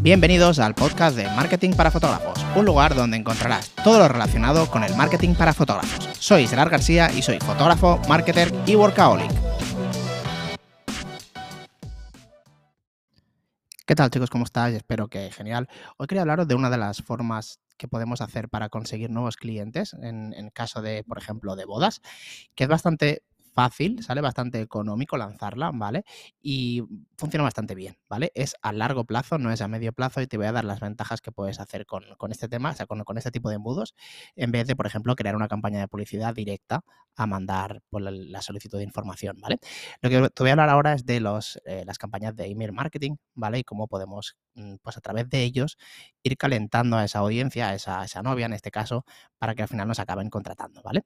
Bienvenidos al podcast de Marketing para Fotógrafos, un lugar donde encontrarás todo lo relacionado con el marketing para fotógrafos. Soy Gerard García y soy fotógrafo, marketer y workaholic. ¿Qué tal chicos? ¿Cómo estáis? Espero que genial. Hoy quería hablaros de una de las formas que podemos hacer para conseguir nuevos clientes en, en caso de, por ejemplo, de bodas, que es bastante fácil, sale bastante económico lanzarla, ¿vale? Y funciona bastante bien, ¿vale? Es a largo plazo, no es a medio plazo y te voy a dar las ventajas que puedes hacer con, este tema, o sea, con, este tipo de embudos, en vez de, por ejemplo, crear una campaña de publicidad directa a mandar por la, solicitud de información, ¿vale? Lo que te voy a hablar ahora es de los, eh, las campañas de email marketing, ¿vale? Y cómo podemos, mm, pues a través de ellos, ir calentando a esa audiencia, a esa, a esa novia en este caso, para que al final nos acaben contratando, ¿vale?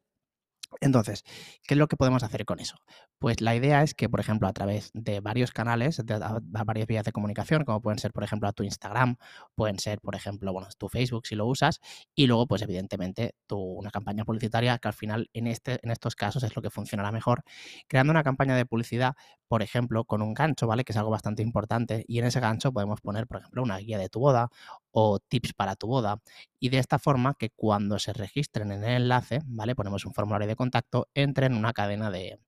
Entonces, ¿qué es lo que podemos hacer con eso? Pues la idea es que, por ejemplo, a través de varios canales, de, varias vías de comunicación, como pueden ser, por ejemplo, a tu Instagram, pueden ser, por ejemplo, bueno, tu Facebook si lo usas, y luego, pues evidentemente, tu, una campaña publicitaria que al final en, este, en estos casos es lo que funcionará mejor, creando una campaña de publicidad, por ejemplo, con un gancho, ¿vale? Que es algo bastante importante, y en ese gancho podemos poner, por ejemplo, una guía de tu boda o tips para tu boda, y de esta forma que cuando se registren en el enlace, ¿vale? Ponemos un formulario de contacto, entre en una cadena de,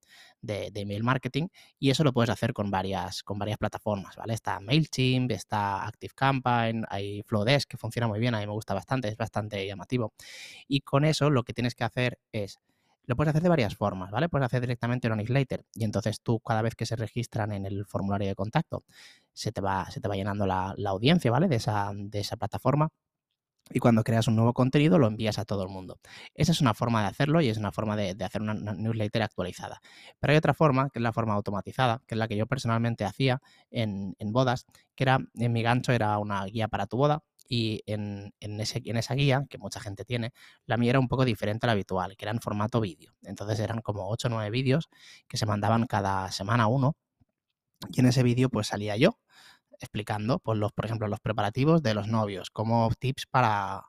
de, email marketing y eso lo puedes hacer con varias, con varias plataformas, ¿vale? Está MailChimp, está ActiveCampaign, hay Flowdesk que funciona muy bien, a mí me gusta bastante, es bastante llamativo. Y con eso lo que tienes que hacer es lo puedes hacer de varias formas, ¿vale? Puedes hacer directamente un newsletter y entonces tú cada vez que se registran en el formulario de contacto se te va, se te va llenando la, la audiencia, ¿vale? De esa, de esa plataforma y cuando creas un nuevo contenido lo envías a todo el mundo. Esa es una forma de hacerlo y es una forma de, hacer una, newsletter actualizada. Pero hay otra forma, que es la forma automatizada, que es la que yo personalmente hacía en, bodas, que era, en mi gancho era una guía para tu boda y en, en esa guía, que mucha gente tiene, la mía era un poco diferente a la habitual, que era en formato vídeo. Entonces eran como 8 o 9 vídeos que se mandaban cada semana uno y en ese vídeo pues salía yo explicando, pues los, por ejemplo, los preparativos de los novios, como tips para,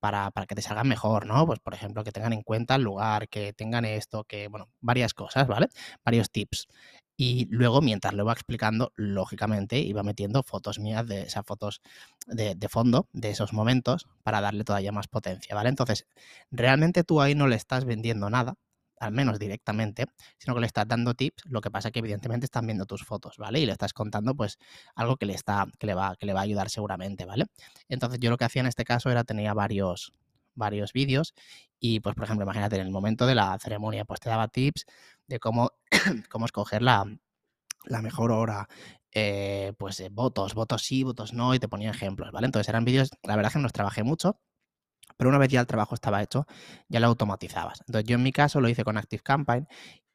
para, para, que te salgan mejor, ¿no? Pues, por ejemplo, que tengan en cuenta el lugar, que tengan esto, que, bueno, varias cosas, ¿vale? Varios tips. Y luego, mientras lo iba explicando, lógicamente iba metiendo fotos mías de esas fotos de, de, fondo de esos momentos para darle todavía más potencia, ¿vale? Entonces, realmente tú ahí no le estás vendiendo nada, al menos directamente, sino que le estás dando tips, lo que pasa que evidentemente están viendo tus fotos, ¿vale? Y le estás contando pues algo que le está que le va que le va a ayudar seguramente, ¿vale? Entonces, yo lo que hacía en este caso era tenía varios varios vídeos y pues por ejemplo, imagínate en el momento de la ceremonia pues te daba tips de cómo cómo escoger la la mejor hora, eh, pues votos, votos sí, votos no, y te ponía ejemplos, ¿vale? Entonces eran vídeos, la verdad que no los trabajé mucho, pero una vez ya el trabajo estaba hecho, ya lo automatizabas. Entonces yo en mi caso lo hice con ActiveCampaign,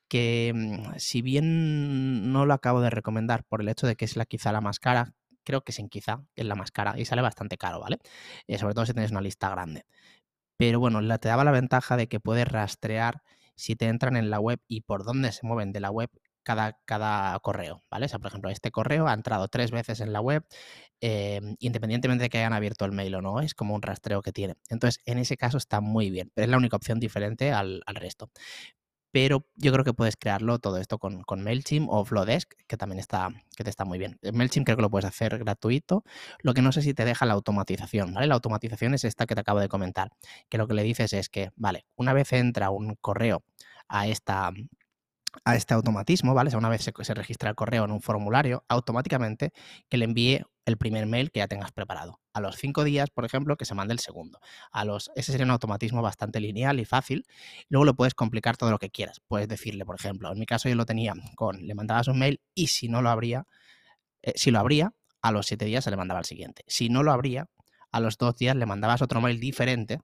que mm, si bien no lo acabo de recomendar por el hecho de que es la quizá la más cara, creo que sin quizá es la más cara y sale bastante caro, ¿vale? Eh, sobre todo si tienes una lista grande. Pero bueno, te daba la ventaja de que puedes rastrear si te entran en la web y por dónde se mueven de la web cada, cada correo, ¿vale? O sea, por ejemplo, este correo ha entrado tres veces en la web, em, independientemente de que hayan abierto el mail o no, es como un rastreo que tiene. Entonces, en ese caso está muy bien, pero es la única opción diferente al, resto. Pero yo creo que puedes crearlo todo esto con, con, MailChimp o Flowdesk, que también está, que te está muy bien. MailChimp creo que lo puedes hacer gratuito. Lo que no sé si te deja la automatización, ¿vale? La automatización es esta que te acabo de comentar, que lo que le dices es que, vale, una vez entra un correo a esta, a este automatismo, ¿vale? Una vez se, registra el correo en un formulario, automáticamente que le envíe el primer mail que ya tengas preparado. A los cinco días, por ejemplo, que se mande el segundo. A los, ese sería un automatismo bastante lineal y fácil. Luego lo puedes complicar todo lo que quieras. Puedes decirle, por ejemplo, en mi caso yo lo tenía con, le mandabas un mail y si no lo abría, eh, si lo abría, a los siete días se le mandaba el siguiente. Si no lo abría, a los dos días le mandabas otro mail diferente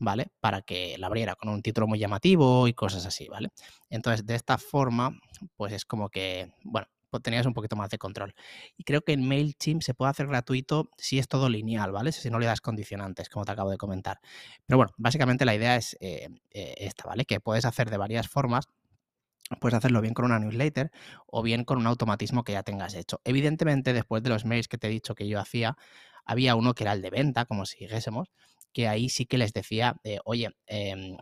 ¿vale? Para que la abriera con un título muy llamativo y cosas así, ¿vale? Entonces, de esta forma, pues es como que, bueno, pues tenías un poquito más de control. Y creo que en MailChimp se puede hacer gratuito si es todo lineal, ¿vale? Si no le das condicionantes, como te acabo de comentar. Pero bueno, básicamente la idea es eh, eh, esta, ¿vale? Que puedes hacer de varias formas. Puedes hacerlo bien con una newsletter o bien con un automatismo que ya tengas hecho. Evidentemente, después de los mails que te he dicho que yo hacía, había uno que era el de venta, como si dijésemos, que ahí sí que les decía, oye, em,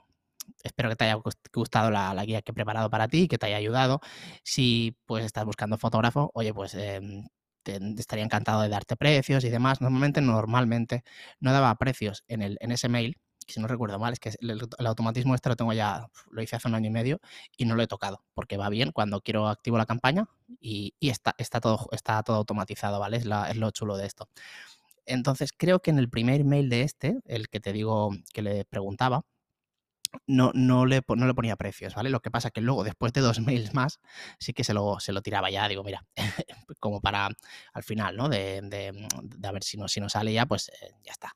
espero que te haya gustado la, guía que he preparado para ti, que te haya ayudado. Si pues estás buscando fotógrafo, oye, pues em, estaría encantado de darte precios y demás. Normalmente, normalmente no daba precios en, el, en ese mail, si no recuerdo mal, es que el, automatismo este lo tengo ya, lo hice hace un año y medio y no lo he tocado, porque va bien cuando quiero activo la campaña y, está, está, todo, está todo automatizado, ¿vale? Es, es lo chulo de esto. Entonces, creo que en el primer mail de este, el que te digo que le preguntaba, no, no, le, no le ponía precios, ¿vale? Lo que pasa que luego, después de dos mails más, sí que se lo, se lo tiraba ya, digo, mira, como para al final, ¿no? De, de, de, a ver si no, si no sale ya, pues eh, ya está.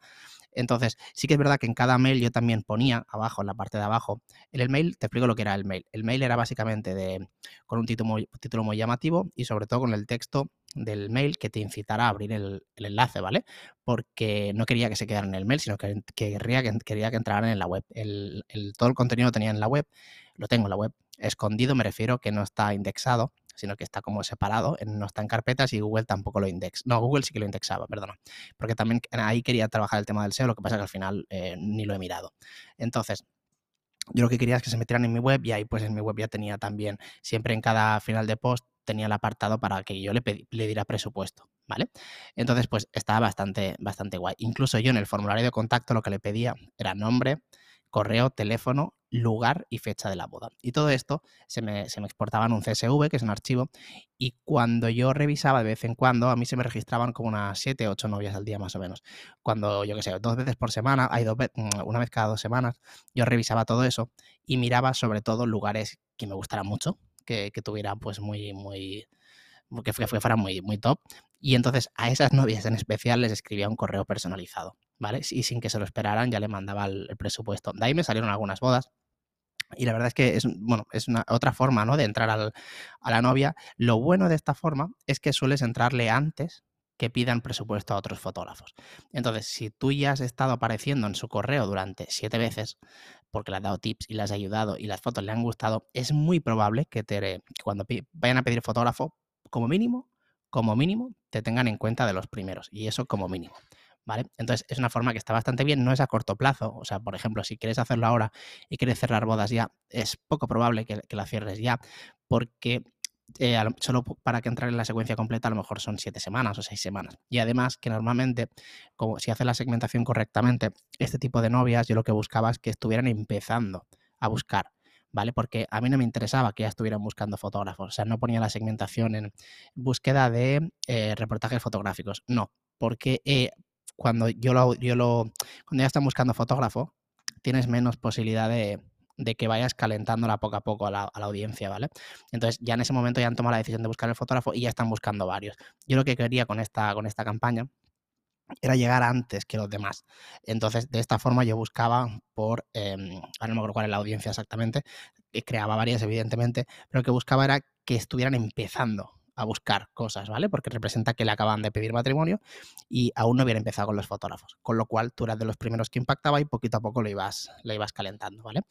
Entonces, sí que es verdad que en cada mail yo también ponía abajo, en la parte de abajo, en el mail, te explico lo que era el mail. El mail era básicamente de, con un título muy, título muy llamativo y sobre todo con el texto del mail que te incitara a abrir el, enlace, ¿vale? Porque no quería que se quedara en el mail, sino que, quería, que quería que entraran en la web. El, todo el contenido lo tenía en la web, lo tengo en la web. Escondido me refiero que no está indexado, sino que está como separado, no está en carpetas y Google tampoco lo indexa. No, Google sí que lo indexaba, perdona. Porque también ahí quería trabajar el tema del SEO, lo que pasa que al final eh, ni lo he mirado. Entonces, yo lo que quería es que se metieran en mi web y ahí pues en mi web ya tenía también, siempre en cada final de post tenía el apartado para que yo le, le diera presupuesto, ¿vale? Entonces pues estaba bastante, bastante guay. Incluso yo en el formulario de contacto lo que le pedía era nombre, correo, teléfono, lugar y fecha de la boda. Y todo esto se me, se me, exportaba en un CSV, que es un archivo, y cuando yo revisaba de vez en cuando, a mí se me registraban como unas 7, 8 novias al día más o menos. Cuando, yo qué sé, dos veces por semana, hay dos mm, una vez cada dos semanas, yo revisaba todo eso y miraba sobre todo lugares que me gustaran mucho, que, que tuvieran pues muy, muy, que fuera muy, muy top. Y entonces a esas novias en especial les escribía un correo personalizado, ¿vale? Y sin que se lo esperaran ya le mandaba el, presupuesto. De ahí me salieron algunas bodas. Y la verdad es que es, bueno, es una otra forma ¿no? de entrar a la novia. Lo bueno de esta forma es que sueles entrarle antes que pidan presupuesto a otros fotógrafos. Entonces, si tú ya has estado apareciendo en su correo durante siete veces, porque le has dado tips y le has ayudado y las fotos le han gustado, es muy probable que, te, cuando vayan a pedir fotógrafo, como mínimo, como mínimo, te tengan en cuenta de los primeros. Y eso como mínimo. ¿Vale? Entonces es una forma que está bastante bien, no es a corto plazo. O sea, por ejemplo, si quieres hacerlo ahora y quieres cerrar bodas ya, es poco probable que, la cierres ya, porque eh, solo para que entre en la secuencia completa a lo mejor son siete semanas o seis semanas. Y además que normalmente, como si haces la segmentación correctamente, este tipo de novias yo lo que buscaba es que estuvieran empezando a buscar ¿vale? Porque a mí no me interesaba que ya estuvieran buscando fotógrafos, o sea, no ponía la segmentación en búsqueda de eh, reportajes fotográficos, no, porque eh, cuando yo lo, yo lo, cuando ya están buscando fotógrafo, tienes menos posibilidad de, que vayas calentándola poco a poco a la, audiencia, ¿vale? Entonces ya en ese momento ya han tomado la decisión de buscar el fotógrafo y ya están buscando varios. Yo lo que quería con esta, con esta campaña era llegar antes que los demás. Entonces, de esta forma yo buscaba por, ahora no me acuerdo cuál es la audiencia exactamente, creaba varias evidentemente, pero lo que buscaba era que estuvieran empezando a buscar cosas, ¿vale? Porque representa que le acaban de pedir matrimonio y aún no hubiera empezado con los fotógrafos, con lo cual tú eras de los primeros que impactaba y poquito a poco lo ibas, lo ibas calentando, ¿vale?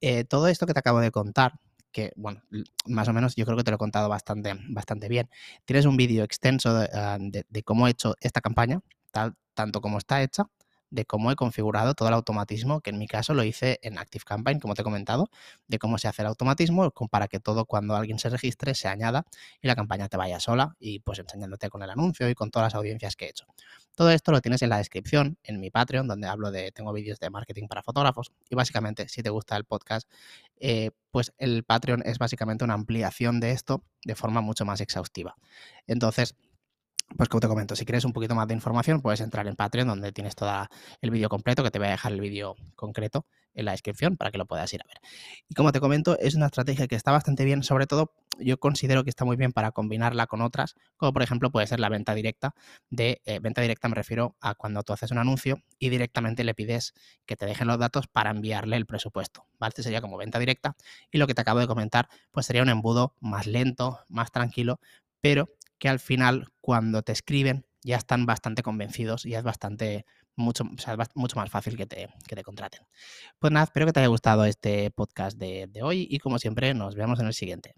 Eh, todo esto que te acabo de contar, que, bueno, más o menos yo creo que te lo he contado bastante, bastante bien. Tienes un vídeo extenso de, ah, de, cómo he hecho esta campaña, tanto como está hecha, de cómo he configurado todo el automatismo, que en mi caso lo hice en Active Campaign, como te he comentado, de cómo se hace el automatismo para que todo cuando alguien se registre se añada y la campaña te vaya sola y pues enseñándote con el anuncio y con todas las audiencias que he hecho. Todo esto lo tienes en la descripción, en mi Patreon, donde hablo de, tengo vídeos de marketing para fotógrafos y básicamente si te gusta el podcast, eh, pues el Patreon es básicamente una ampliación de esto de forma mucho más exhaustiva. Entonces, pues como te comento, si quieres un poquito más de información, puedes entrar en Patreon, donde tienes todo el vídeo completo, que te voy a dejar el vídeo concreto en la descripción para que lo puedas ir a ver. Y como te comento, es una estrategia que está bastante bien, sobre todo yo considero que está muy bien para combinarla con otras, como por ejemplo puede ser la venta directa. De eh, venta directa me refiero a cuando tú haces un anuncio y directamente le pides que te dejen los datos para enviarle el presupuesto. ¿vale? Este sería como venta directa. Y lo que te acabo de comentar, pues sería un embudo más lento, más tranquilo, pero que al final cuando te escriben ya están bastante convencidos y es bastante mucho, mucho más fácil que te, que te, contraten. Pues nada, espero que te haya gustado este podcast de, de hoy y como siempre nos vemos en el siguiente.